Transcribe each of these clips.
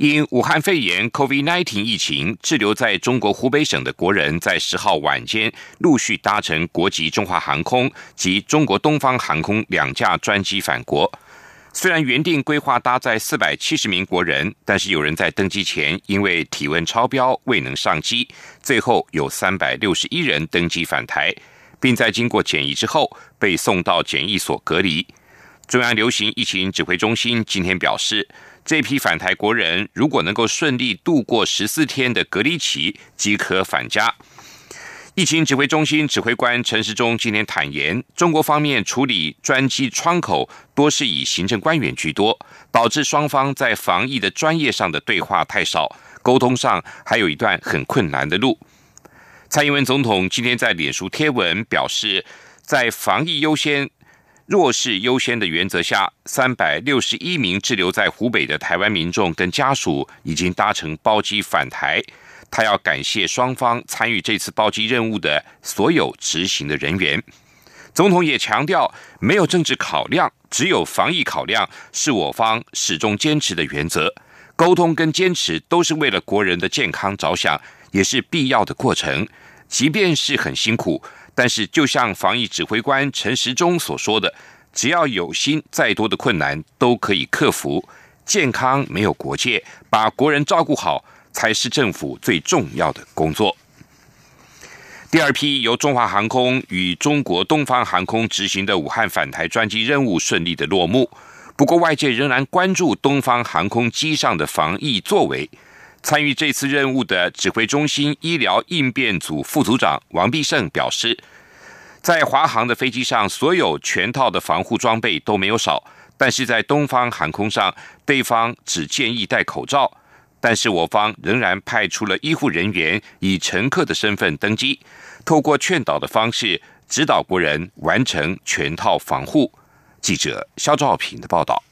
因武汉肺炎 （COVID-19） 疫情滞留在中国湖北省的国人，在十号晚间陆续搭乘国籍中华航空及中国东方航空两架专机返国。虽然原定规划搭载四百七十名国人，但是有人在登机前因为体温超标未能上机，最后有三百六十一人登机返台，并在经过检疫之后被送到检疫所隔离。中央流行疫情指挥中心今天表示。这批返台国人如果能够顺利度过十四天的隔离期，即可返家。疫情指挥中心指挥官陈时中今天坦言，中国方面处理专机窗口多是以行政官员居多，导致双方在防疫的专业上的对话太少，沟通上还有一段很困难的路。蔡英文总统今天在脸书贴文表示，在防疫优先。弱势优先的原则下，三百六十一名滞留在湖北的台湾民众跟家属已经搭乘包机返台。他要感谢双方参与这次包机任务的所有执行的人员。总统也强调，没有政治考量，只有防疫考量，是我方始终坚持的原则。沟通跟坚持都是为了国人的健康着想，也是必要的过程。即便是很辛苦。但是，就像防疫指挥官陈时中所说的，只要有心，再多的困难都可以克服。健康没有国界，把国人照顾好才是政府最重要的工作。第二批由中华航空与中国东方航空执行的武汉返台专机任务顺利的落幕。不过，外界仍然关注东方航空机上的防疫作为。参与这次任务的指挥中心医疗应变组副组长王必胜表示，在华航的飞机上，所有全套的防护装备都没有少，但是在东方航空上，对方只建议戴口罩，但是我方仍然派出了医护人员以乘客的身份登机，透过劝导的方式指导国人完成全套防护。记者肖兆平的报道。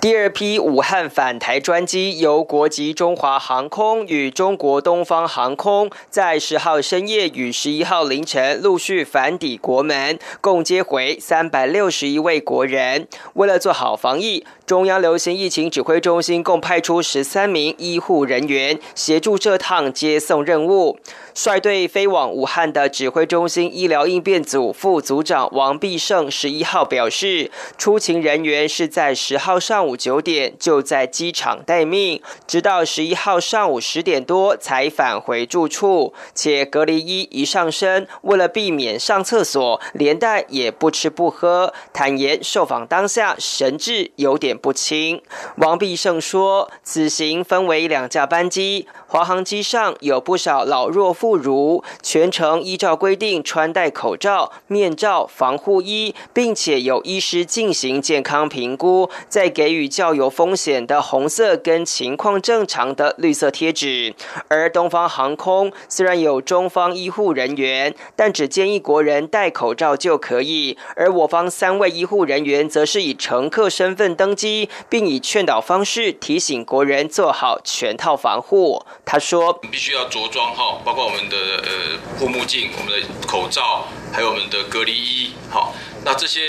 第二批武汉返台专机由国籍中华航空与中国东方航空在十号深夜与十一号凌晨陆续返抵国门，共接回三百六十一位国人。为了做好防疫，中央流行疫情指挥中心共派出十三名医护人员协助这趟接送任务。率队飞往武汉的指挥中心医疗应变组副组长王必胜十一号表示，出勤人员是在十号上上午九点就在机场待命，直到十一号上午十点多才返回住处，且隔离衣一上身，为了避免上厕所，连带也不吃不喝。坦言受访当下神志有点不清。王必胜说，此行分为两架班机，华航机上有不少老弱。妇孺全程依照规定穿戴口罩、面罩、防护衣，并且有医师进行健康评估，再给予较有风险的红色跟情况正常的绿色贴纸。而东方航空虽然有中方医护人员，但只建议国人戴口罩就可以。而我方三位医护人员则是以乘客身份登机，并以劝导方式提醒国人做好全套防护。他说：“必须要着装哈，包括。”我们的呃护目镜、我们的口罩，还有我们的隔离衣，好，那这些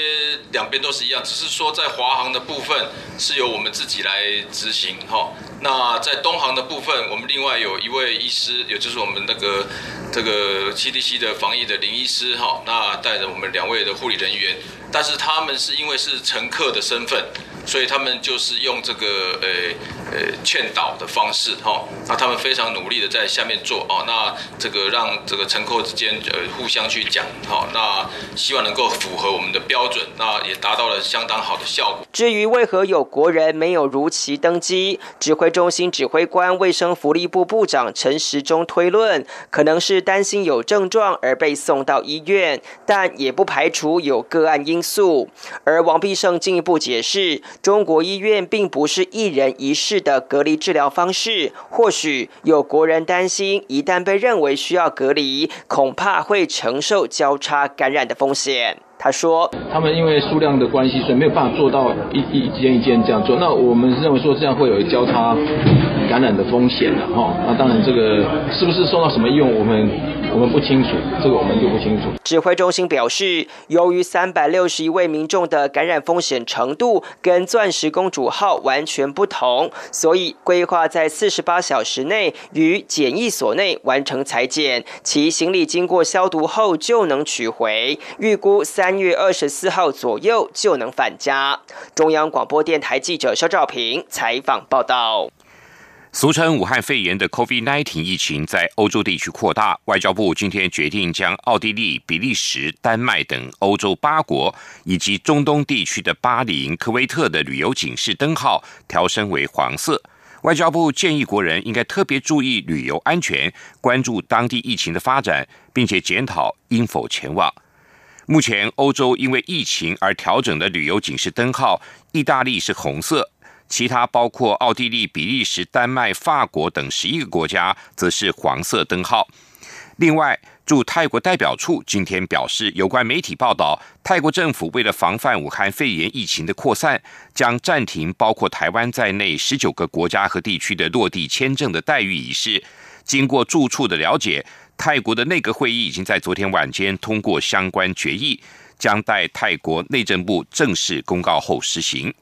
两边都是一样，只是说在华航的部分是由我们自己来执行，哈。那在东航的部分，我们另外有一位医师，也就是我们那个这个 CDC 的防疫的林医师，哈，那带着我们两位的护理人员，但是他们是因为是乘客的身份。所以他们就是用这个呃呃劝导的方式哈，那他们非常努力的在下面做哦，那这个让这个乘客之间呃互相去讲好，那希望能够符合我们的标准，那也达到了相当好的效果。至于为何有国人没有如期登机，指挥中心指挥官卫生福利部部长陈时中推论，可能是担心有症状而被送到医院，但也不排除有个案因素。而王必胜进一步解释。中国医院并不是一人一室的隔离治疗方式，或许有国人担心，一旦被认为需要隔离，恐怕会承受交叉感染的风险。他说：“他们因为数量的关系，所以没有办法做到一一间一间这样做。那我们认为说这样会有交叉感染的风险了哈。那当然，这个是不是受到什么用，我们我们不清楚，这个我们就不清楚。”指挥中心表示，由于三百六十一位民众的感染风险程度跟钻石公主号完全不同，所以规划在四十八小时内于检疫所内完成裁剪，其行李经过消毒后就能取回。预估三月二十四号左右就能返家。中央广播电台记者肖兆平采访报道。俗称武汉肺炎的 COVID-19 疫情在欧洲地区扩大，外交部今天决定将奥地利、比利时、丹麦等欧洲八国以及中东地区的巴林、科威特的旅游警示灯号调升为黄色。外交部建议国人应该特别注意旅游安全，关注当地疫情的发展，并且检讨应否前往。目前欧洲因为疫情而调整的旅游警示灯号，意大利是红色。其他包括奥地利、比利时、丹麦、法国等十一个国家，则是黄色灯号。另外，驻泰国代表处今天表示，有关媒体报道，泰国政府为了防范武汉肺炎疫情的扩散，将暂停包括台湾在内十九个国家和地区的落地签证的待遇仪式。经过驻处的了解，泰国的内阁会议已经在昨天晚间通过相关决议，将待泰国内政部正式公告后实行。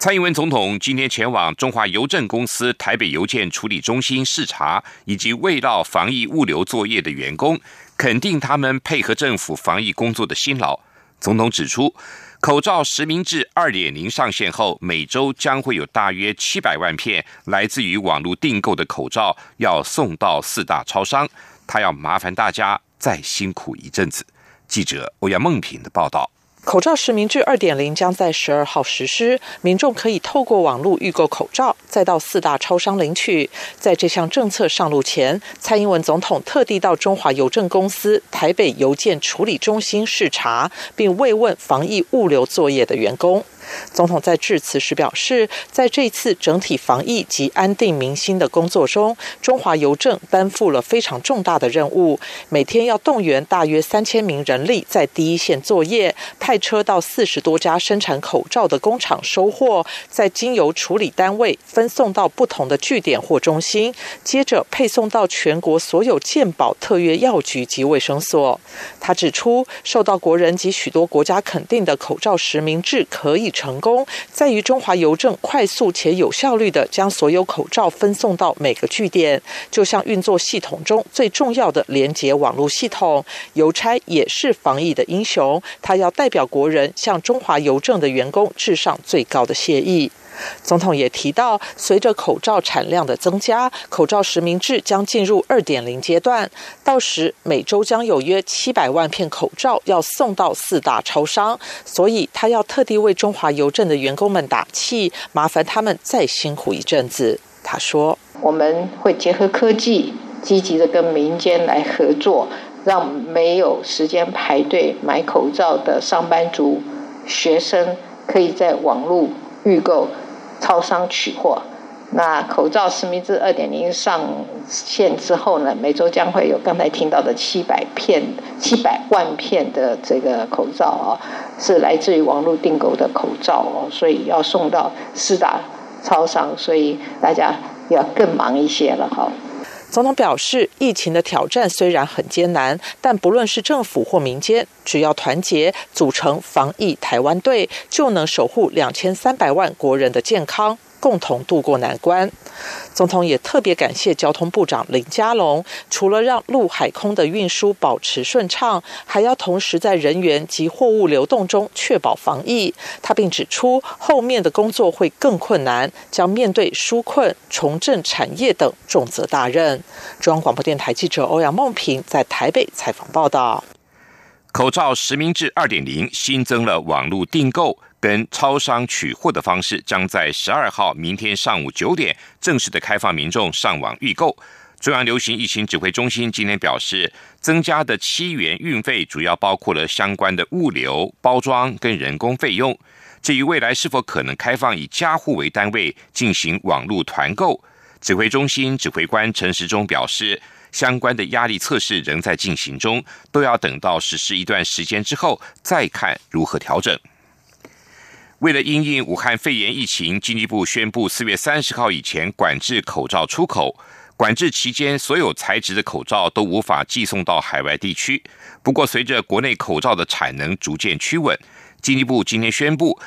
蔡英文总统今天前往中华邮政公司台北邮件处理中心视察，以及未到防疫物流作业的员工，肯定他们配合政府防疫工作的辛劳。总统指出，口罩实名制二点零上线后，每周将会有大约七百万片来自于网络订购的口罩要送到四大超商，他要麻烦大家再辛苦一阵子。记者欧阳梦平的报道。口罩实名制二点零将在十二号实施，民众可以透过网络预购口罩，再到四大超商领取。在这项政策上路前，蔡英文总统特地到中华邮政公司台北邮件处理中心视察，并慰问防疫物流作业的员工。总统在致辞时表示，在这次整体防疫及安定民心的工作中，中华邮政担负了非常重大的任务。每天要动员大约三千名人力在第一线作业，派车到四十多家生产口罩的工厂收货，在经由处理单位分送到不同的据点或中心，接着配送到全国所有健保特约药局及卫生所。他指出，受到国人及许多国家肯定的口罩实名制可以。成功在于中华邮政快速且有效率的将所有口罩分送到每个据点，就像运作系统中最重要的连接网络系统。邮差也是防疫的英雄，他要代表国人向中华邮政的员工致上最高的谢意。总统也提到，随着口罩产量的增加，口罩实名制将进入二点零阶段。到时每周将有约七百万片口罩要送到四大超商，所以他要特地为中华邮政的员工们打气，麻烦他们再辛苦一阵子。他说：“我们会结合科技，积极的跟民间来合作，让没有时间排队买口罩的上班族、学生，可以在网络预购。”超商取货，那口罩实名制二点零上线之后呢，每周将会有刚才听到的七百片、七百万片的这个口罩啊，是来自于网络订购的口罩哦，所以要送到四大超商，所以大家要更忙一些了哈。总统表示，疫情的挑战虽然很艰难，但不论是政府或民间，只要团结，组成防疫台湾队，就能守护两千三百万国人的健康。共同渡过难关。总统也特别感谢交通部长林佳龙，除了让陆海空的运输保持顺畅，还要同时在人员及货物流动中确保防疫。他并指出，后面的工作会更困难，将面对纾困、重振产业等重责大任。中央广播电台记者欧阳梦平在台北采访报道。口罩实名制二点零新增了网络订购。跟超商取货的方式将在十二号明天上午九点正式的开放民众上网预购。中央流行疫情指挥中心今天表示，增加的七元运费主要包括了相关的物流、包装跟人工费用。至于未来是否可能开放以家户为单位进行网络团购，指挥中心指挥官陈时中表示，相关的压力测试仍在进行中，都要等到实施一段时间之后再看如何调整。为了因应武汉肺炎疫情，经济部宣布四月三十号以前管制口罩出口。管制期间，所有材质的口罩都无法寄送到海外地区。不过，随着国内口罩的产能逐渐趋稳，经济部今天宣布，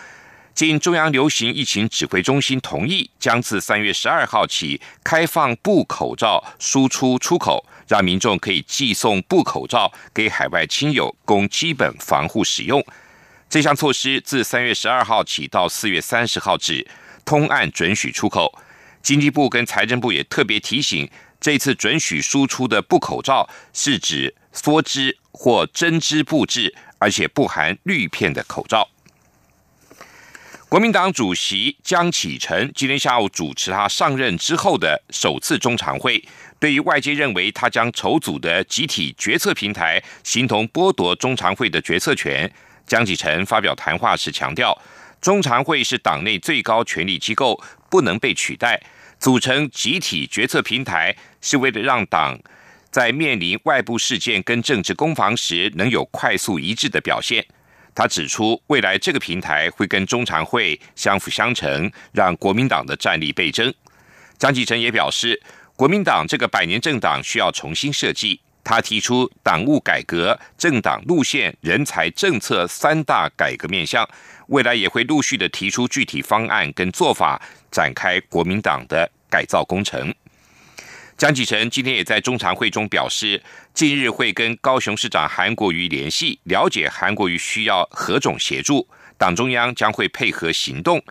经中央流行疫情指挥中心同意，将自三月十二号起开放布口罩输出出口，让民众可以寄送布口罩给海外亲友，供基本防护使用。这项措施自三月十二号起到四月三十号止，通案准许出口。经济部跟财政部也特别提醒，这次准许输出的布口罩是指梭织或针织布制，而且不含滤片的口罩。国民党主席江启臣今天下午主持他上任之后的首次中常会，对于外界认为他将筹组的集体决策平台，形同剥夺中常会的决策权，江启臣发表谈话时强调。中常会是党内最高权力机构，不能被取代。组成集体决策平台，是为了让党在面临外部事件跟政治攻防时，能有快速一致的表现。他指出，未来这个平台会跟中常会相辅相成，让国民党的战力倍增。张继成也表示，国民党这个百年政党需要重新设计。他提出党务改革、政党路线、人才政策三大改革面向。未来也会陆续的提出具体方案跟做法，展开国民党的改造工程。江启臣今天也在中常会中表示，近日会跟高雄市长韩国瑜联系，了解韩国瑜需要何种协助，党中央将会配合行动。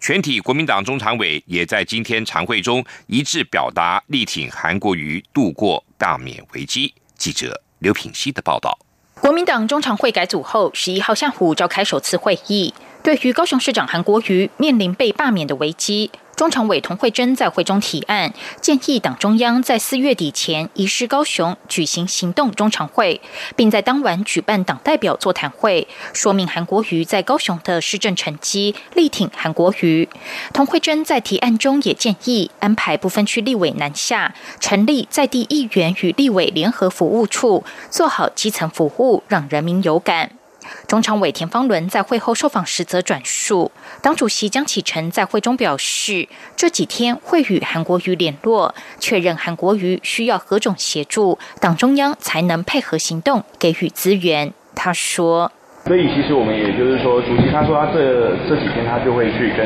全体国民党中常委也在今天常会中一致表达力挺韩国瑜度过大免危机。记者刘品希的报道。国民党中常会改组后，十一号下午召开首次会议。对于高雄市长韩国瑜面临被罢免的危机。中常委童慧珍在会中提案，建议党中央在四月底前移师高雄举行行动中常会，并在当晚举办党代表座谈会，说明韩国瑜在高雄的施政成绩，力挺韩国瑜。童慧珍在提案中也建议安排不分区立委南下，成立在地议员与立委联合服务处，做好基层服务，让人民有感。中常委田方伦在会后受访时则转述，党主席江启臣在会中表示，这几天会与韩国瑜联络，确认韩国瑜需要何种协助，党中央才能配合行动，给予资源。他说。所以其实我们也就是说，主席他说他这这几天他就会去跟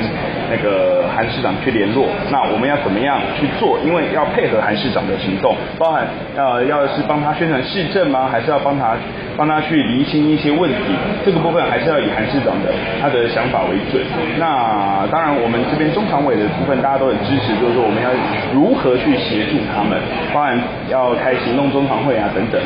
那个韩市长去联络。那我们要怎么样去做？因为要配合韩市长的行动，包含呃要是帮他宣传市政吗？还是要帮他帮他去厘清一些问题？这个部分还是要以韩市长的他的想法为准。那当然，我们这边中常委的部分大家都很支持，就是说我们要如何去协助他们，包含要开行动中常会啊等等。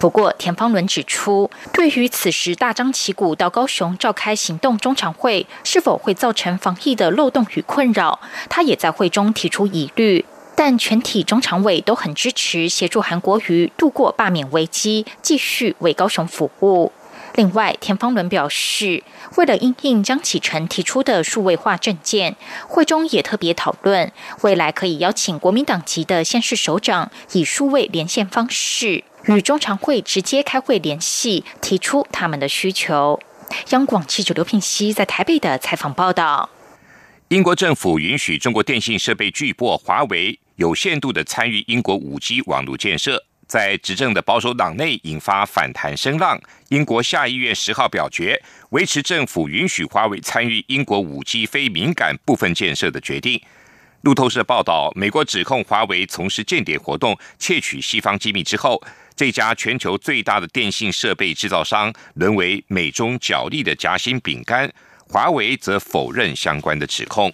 不过，田方伦指出，对于此时大张旗鼓到高雄召开行动中常会，是否会造成防疫的漏洞与困扰，他也在会中提出疑虑。但全体中常委都很支持协助韩国瑜度过罢免危机，继续为高雄服务。另外，田方伦表示，为了应应张启臣提出的数位化证件，会中也特别讨论，未来可以邀请国民党籍的县市首长，以数位连线方式。与中常会直接开会联系，提出他们的需求。央广记者刘品熙在台北的采访报道：英国政府允许中国电信设备巨擘华为有限度的参与英国五 G 网络建设，在执政的保守党内引发反弹声浪。英国下议院十号表决维持政府允许华为参与英国五 G 非敏感部分建设的决定。路透社报道，美国指控华为从事间谍活动，窃取西方机密之后。这家全球最大的电信设备制造商沦为美中角力的夹心饼干，华为则否认相关的指控。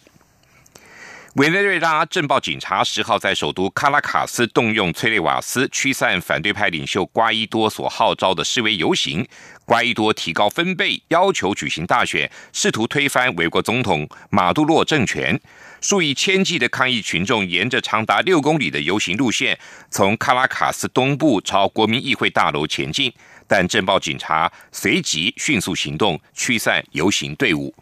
委内瑞拉政报警察十号在首都卡拉卡斯动用催泪瓦斯驱散反对派领袖瓜伊多所号召的示威游行。瓜伊多提高分贝，要求举行大选，试图推翻美国总统马杜洛政权。数以千计的抗议群众沿着长达六公里的游行路线，从卡拉卡斯东部朝国民议会大楼前进，但镇暴警察随即迅速行动，驱散游行队伍。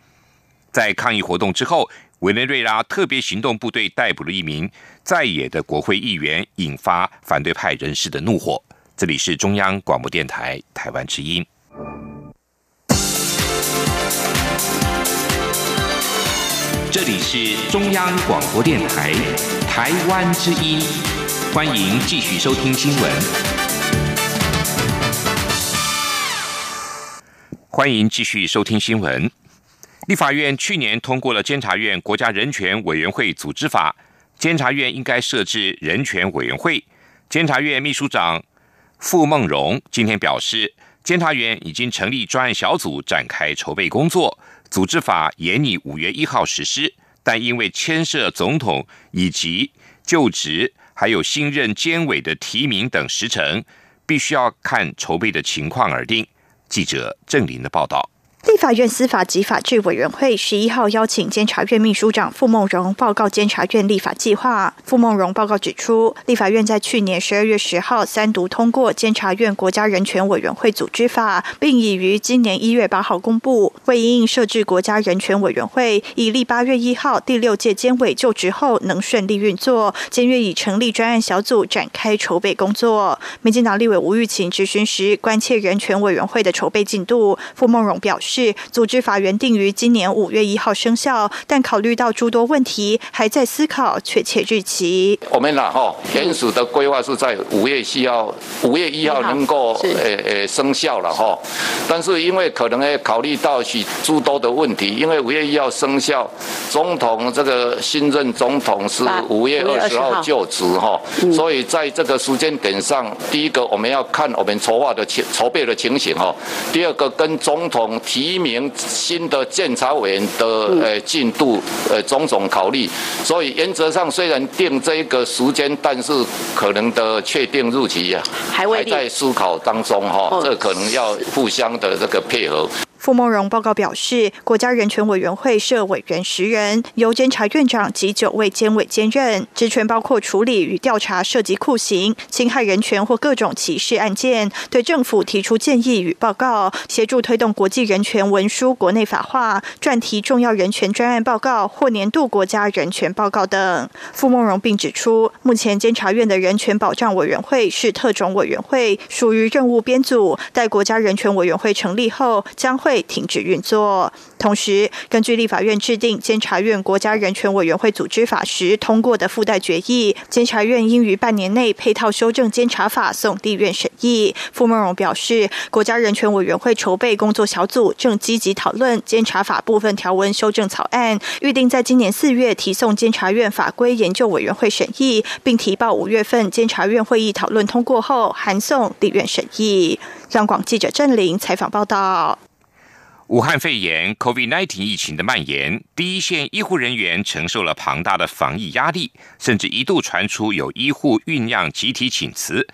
在抗议活动之后，委内瑞拉特别行动部队逮捕了一名在野的国会议员，引发反对派人士的怒火。这里是中央广播电台台湾之音。这里是中央广播电台台湾之音，欢迎继续收听新闻。欢迎继续收听新闻。立法院去年通过了监察院国家人权委员会组织法，监察院应该设置人权委员会。监察院秘书长傅梦荣今天表示，监察院已经成立专案小组展开筹备工作。组织法延拟五月一号实施，但因为牵涉总统以及就职，还有新任监委的提名等时程，必须要看筹备的情况而定。记者郑林的报道。立法院司法及法制委员会十一号邀请监察院秘书长傅梦荣报告监察院立法计划。傅梦荣报告指出，立法院在去年十二月十号三读通过监察院国家人权委员会组织法，并已于今年一月八号公布。为应设置国家人权委员会，以立八月一号第六届监委就职后能顺利运作，监院已成立专案小组展开筹备工作。民进党立委吴玉琴质询时，关切人权委员会的筹备进度。傅梦荣表示。是组织法原定于今年五月一号生效，但考虑到诸多问题，还在思考确切日期。我们呢，哈，原始的规划是在五月一号，五月一号能够呃呃生效了哈。但是因为可能要考虑到许诸多的问题，因为五月一号生效，总统这个新任总统是五月二十号就职哈，所以在这个时间点上，第一个我们要看我们筹划的情筹备的情形哈，第二个跟总统提。提名新的监察委员的呃进度呃种种考虑，所以原则上虽然定这一个时间，但是可能的确定日期呀还在思考当中哈，这可能要互相的这个配合。傅梦荣报告表示，国家人权委员会设委员十人，由监察院长及九位监委兼任，职权包括处理与调查涉及酷刑、侵害人权或各种歧视案件，对政府提出建议与报告，协助推动国际人权文书国内法化，撰提重要人权专案报告或年度国家人权报告等。傅梦荣并指出，目前监察院的人权保障委员会是特种委员会，属于任务编组，待国家人权委员会成立后，将会。停止运作。同时，根据立法院制定监察院国家人权委员会组织法时通过的附带决议，监察院应于半年内配套修正监察法送地院审议。傅梦荣表示，国家人权委员会筹备工作小组正积极讨论监察法部分条文修正草案，预定在今年四月提送监察院法规研究委员会审议，并提报五月份监察院会议讨论通过后函送地院审议。央广记者郑玲采访报道。武汉肺炎 （COVID-19） 疫情的蔓延，第一线医护人员承受了庞大的防疫压力，甚至一度传出有医护酝酿集体请辞。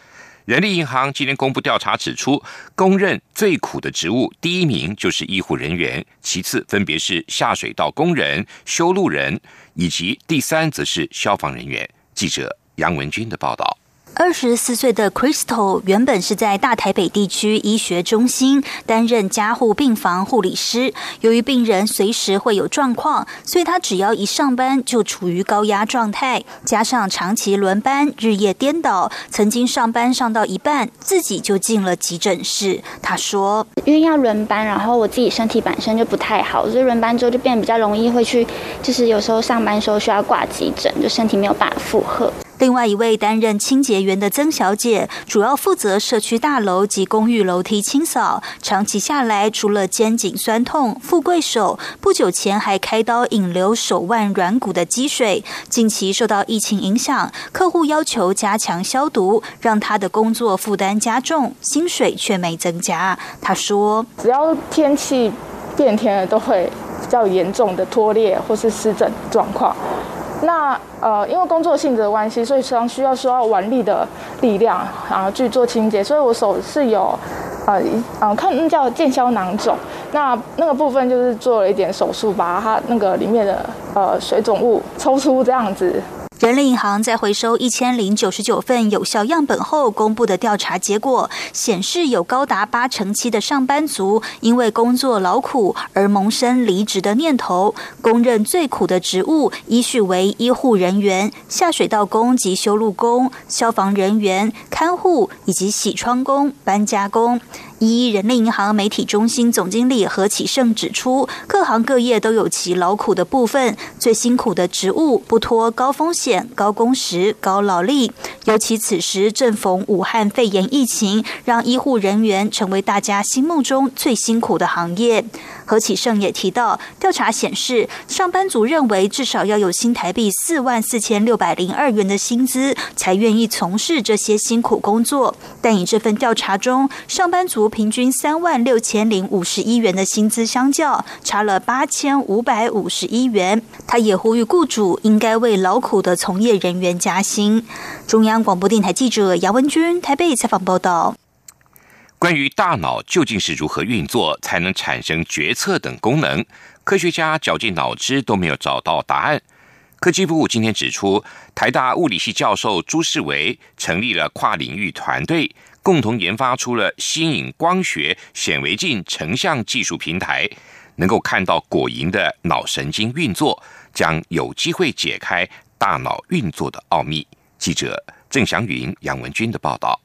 人力银行今天公布调查指出，公认最苦的职务，第一名就是医护人员，其次分别是下水道工人、修路人，以及第三则是消防人员。记者杨文军的报道。二十四岁的 Crystal 原本是在大台北地区医学中心担任加护病房护理师。由于病人随时会有状况，所以他只要一上班就处于高压状态，加上长期轮班、日夜颠倒，曾经上班上到一半，自己就进了急诊室。他说：“因为要轮班，然后我自己身体本身就不太好，所以轮班之后就变得比较容易会去，就是有时候上班时候需要挂急诊，就身体没有办法负荷。”另外一位担任清洁员的曾小姐，主要负责社区大楼及公寓楼梯清扫。长期下来，除了肩颈酸痛、富贵手，不久前还开刀引流手腕软骨的积水。近期受到疫情影响，客户要求加强消毒，让他的工作负担加重，薪水却没增加。他说：“只要天气变天了，都会比较严重的脱裂或是湿疹状况。”那呃，因为工作性质的关系，所以常需要需要腕力的力量，然后去做清洁。所以我手是有，呃，嗯，看那叫腱鞘囊肿，那那个部分就是做了一点手术，把它那个里面的呃水肿物抽出这样子。人力银行在回收一千零九十九份有效样本后公布的调查结果显示，有高达八成七的上班族因为工作劳苦而萌生离职的念头。公认最苦的职务依序为医护人员、下水道工及修路工、消防人员、看护以及洗窗工、搬家工。一人力银行媒体中心总经理何启胜指出，各行各业都有其劳苦的部分，最辛苦的职务不脱高风险、高工时、高劳力。尤其此时正逢武汉肺炎疫情，让医护人员成为大家心目中最辛苦的行业。何启胜也提到，调查显示，上班族认为至少要有新台币四万四千六百零二元的薪资，才愿意从事这些辛苦工作。但以这份调查中，上班族平均三万六千零五十一元的薪资相较，差了八千五百五十一元。他也呼吁雇主应该为劳苦的从业人员加薪。中央广播电台记者杨文君台北采访报道。关于大脑究竟是如何运作，才能产生决策等功能，科学家绞尽脑汁都没有找到答案。科技部今天指出，台大物理系教授朱世维成立了跨领域团队，共同研发出了新颖光学显微镜成像技术平台，能够看到果蝇的脑神经运作，将有机会解开大脑运作的奥秘。记者郑祥云、杨文军的报道。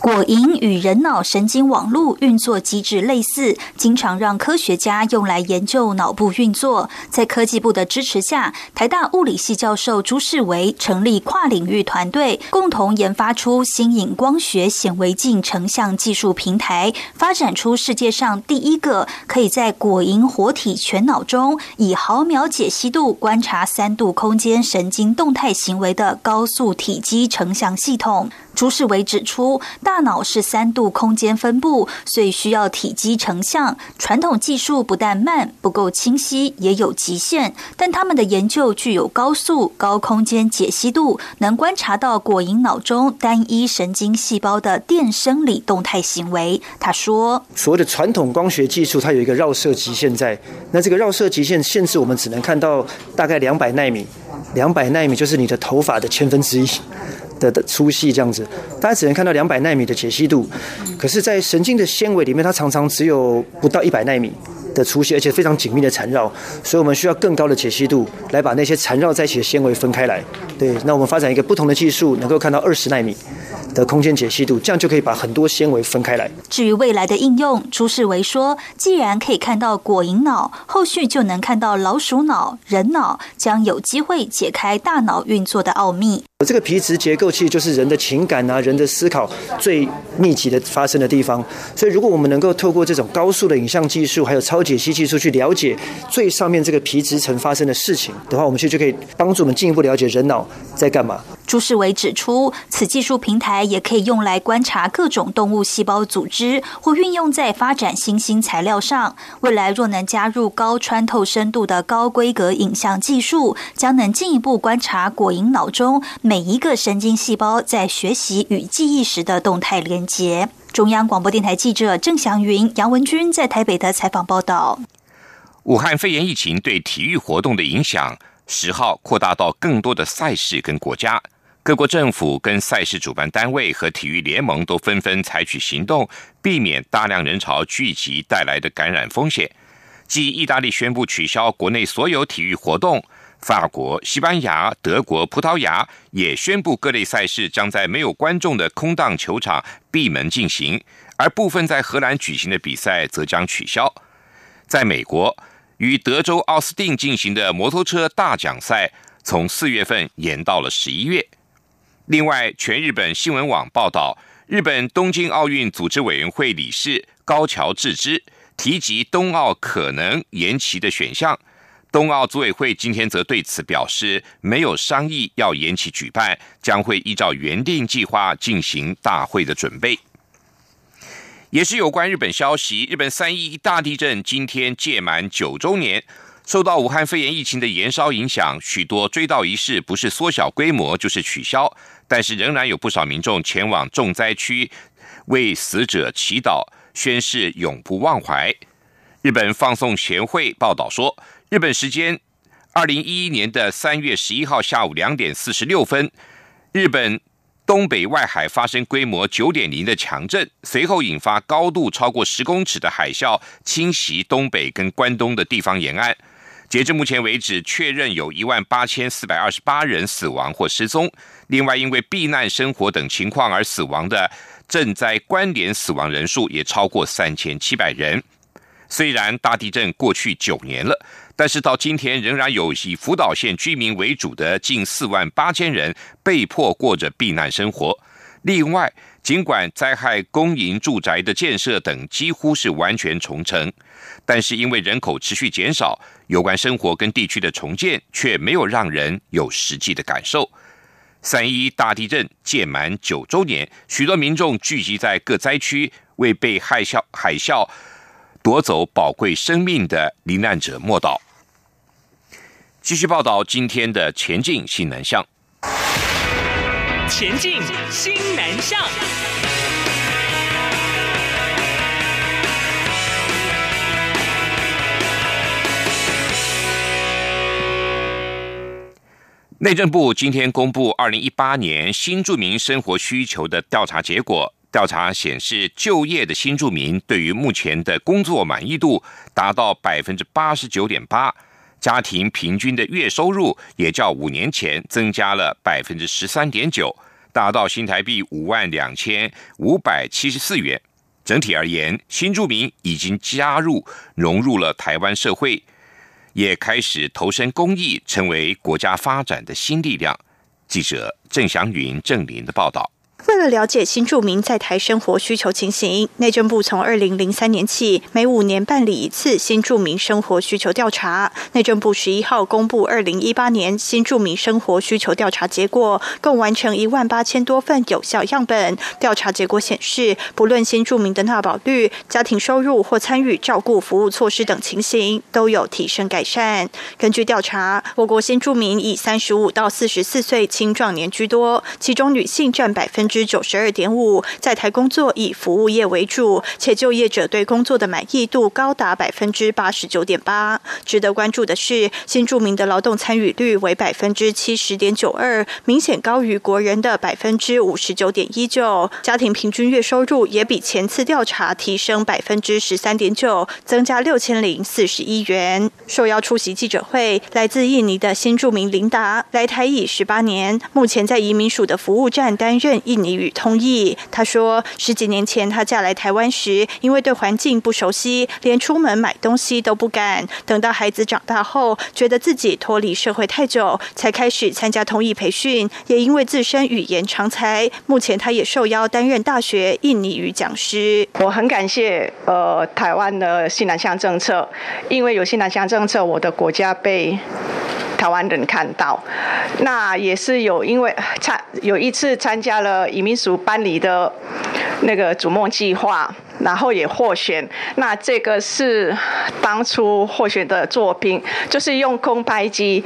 果蝇与人脑神经网络运作机制类似，经常让科学家用来研究脑部运作。在科技部的支持下，台大物理系教授朱世维成立跨领域团队，共同研发出新颖光学显微镜成像技术平台，发展出世界上第一个可以在果蝇活体全脑中以毫秒解析度观察三度空间神经动态行为的高速体积成像系统。朱世伟指出，大脑是三度空间分布，所以需要体积成像。传统技术不但慢、不够清晰，也有极限。但他们的研究具有高速、高空间解析度，能观察到果蝇脑中单一神经细胞的电生理动态行为。他说：“所谓的传统光学技术，它有一个绕射极限在。那这个绕射极限限制我们只能看到大概两百纳米，两百纳米就是你的头发的千分之一。”的粗细这样子，大家只能看到两百纳米的解析度，可是，在神经的纤维里面，它常常只有不到一百纳米的粗细，而且非常紧密的缠绕，所以我们需要更高的解析度来把那些缠绕在一起的纤维分开来。对，那我们发展一个不同的技术，能够看到二十纳米。的空间解析度，这样就可以把很多纤维分开来。至于未来的应用，朱世维说，既然可以看到果蝇脑，后续就能看到老鼠脑、人脑，将有机会解开大脑运作的奥秘。这个皮质结构其实就是人的情感啊、人的思考最密集的发生的地方。所以，如果我们能够透过这种高速的影像技术，还有超解析技术去了解最上面这个皮质层发生的事情的话，我们其实就可以帮助我们进一步了解人脑在干嘛。朱世伟指出，此技术平台。也可以用来观察各种动物细胞组织，或运用在发展新兴材料上。未来若能加入高穿透深度的高规格影像技术，将能进一步观察果蝇脑中每一个神经细胞在学习与记忆时的动态连接。中央广播电台记者郑祥云、杨文君在台北的采访报道。武汉肺炎疫情对体育活动的影响，十号扩大到更多的赛事跟国家。各国政府跟赛事主办单位和体育联盟都纷纷采取行动，避免大量人潮聚集带来的感染风险。继意大利宣布取消国内所有体育活动，法国、西班牙、德国、葡萄牙也宣布各类赛事将在没有观众的空荡球场闭门进行，而部分在荷兰举行的比赛则将取消。在美国，与德州奥斯汀进行的摩托车大奖赛从四月份延到了十一月。另外，全日本新闻网报道，日本东京奥运组织委员会理事高桥智之提及冬奥可能延期的选项。冬奥组委会今天则对此表示，没有商议要延期举办，将会依照原定计划进行大会的准备。也是有关日本消息，日本三一大地震今天届满九周年。受到武汉肺炎疫情的延烧影响，许多追悼仪式不是缩小规模，就是取消。但是仍然有不少民众前往重灾区为死者祈祷，宣誓永不忘怀。日本放送协会报道说，日本时间二零一一年的三月十一号下午两点四十六分，日本东北外海发生规模九点零的强震，随后引发高度超过十公尺的海啸，侵袭东北跟关东的地方沿岸。截至目前为止，确认有一万八千四百二十八人死亡或失踪。另外，因为避难生活等情况而死亡的震灾关联死亡人数也超过三千七百人。虽然大地震过去九年了，但是到今天仍然有以福岛县居民为主的近四万八千人被迫过着避难生活。另外，尽管灾害公营住宅的建设等几乎是完全重成。但是因为人口持续减少，有关生活跟地区的重建却没有让人有实际的感受。三一大地震届满九周年，许多民众聚集在各灾区，为被海啸海啸夺走宝贵生命的罹难者默祷。继续报道今天的前进新南向。前进新南向。内政部今天公布二零一八年新住民生活需求的调查结果。调查显示，就业的新住民对于目前的工作满意度达到百分之八十九点八，家庭平均的月收入也较五年前增加了百分之十三点九，达到新台币五万两千五百七十四元。整体而言，新住民已经加入融入了台湾社会。也开始投身公益，成为国家发展的新力量。记者郑祥云、郑林的报道。为了了解新住民在台生活需求情形，内政部从二零零三年起每五年办理一次新住民生活需求调查。内政部十一号公布二零一八年新住民生活需求调查结果，共完成一万八千多份有效样本。调查结果显示，不论新住民的纳保率、家庭收入或参与照顾服务措施等情形，都有提升改善。根据调查，我国新住民以三十五到四十四岁青壮年居多，其中女性占百分。之九十二点五，在台工作以服务业为主，且就业者对工作的满意度高达百分之八十九点八。值得关注的是，新住民的劳动参与率为百分之七十点九二，明显高于国人的百分之五十九点一九。家庭平均月收入也比前次调查提升百分之十三点九，增加六千零四十一元。受邀出席记者会，来自印尼的新住民琳达来台已十八年，目前在移民署的服务站担任印。你与通译，他说十几年前他嫁来台湾时，因为对环境不熟悉，连出门买东西都不敢。等到孩子长大后，觉得自己脱离社会太久，才开始参加通译培训。也因为自身语言长才，目前他也受邀担任大学印尼语讲师。我很感谢呃台湾的西南向政策，因为有西南向政策，我的国家被。台湾人看到，那也是有因为参有一次参加了移民署办理的那个逐梦计划。然后也获选，那这个是当初获选的作品，就是用空拍机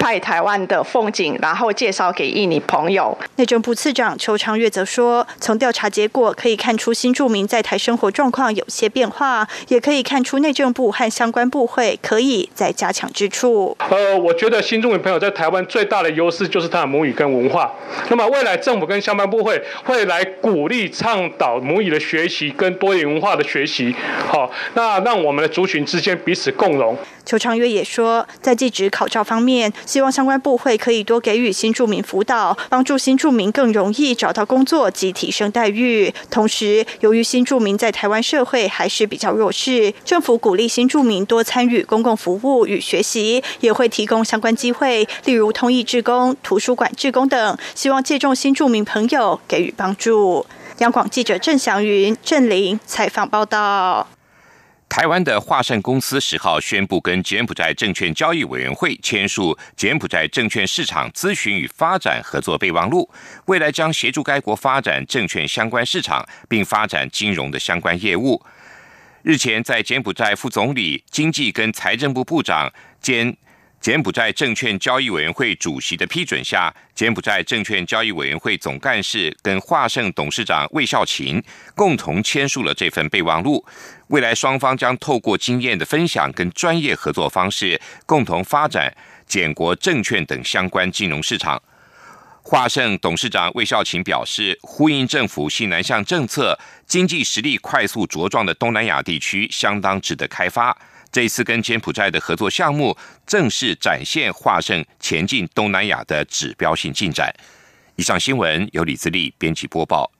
拍台湾的风景，然后介绍给印尼朋友。内政部次长邱昌月则说，从调查结果可以看出新住民在台生活状况有些变化，也可以看出内政部和相关部会可以在加强之处。呃，我觉得新住民朋友在台湾最大的优势就是他的母语跟文化。那么未来政府跟相关部会会来鼓励倡导母语的学习跟多元。文化的学习，好，那让我们的族群之间彼此共荣。邱昌月也说，在技职考照方面，希望相关部会可以多给予新住民辅导，帮助新住民更容易找到工作及提升待遇。同时，由于新住民在台湾社会还是比较弱势，政府鼓励新住民多参与公共服务与学习，也会提供相关机会，例如通译志工、图书馆志工等，希望借重新住民朋友给予帮助。央广记者郑祥云、郑玲采访报道。台湾的华盛公司十号宣布，跟柬埔寨证券交易委员会签署柬埔寨证券市场咨询与发展合作备忘录，未来将协助该国发展证券相关市场，并发展金融的相关业务。日前，在柬埔寨副总理、经济跟财政部部长兼。柬埔寨证券交易委员会主席的批准下，柬埔寨证券交易委员会总干事跟华盛董事长魏孝勤共同签署了这份备忘录。未来双方将透过经验的分享跟专业合作方式，共同发展柬国证券等相关金融市场。华盛董事长魏孝勤表示，呼应政府西南向政策，经济实力快速茁壮的东南亚地区相当值得开发。这一次跟柬埔寨的合作项目，正式展现华盛前进东南亚的指标性进展。以上新闻由李自力编辑播报。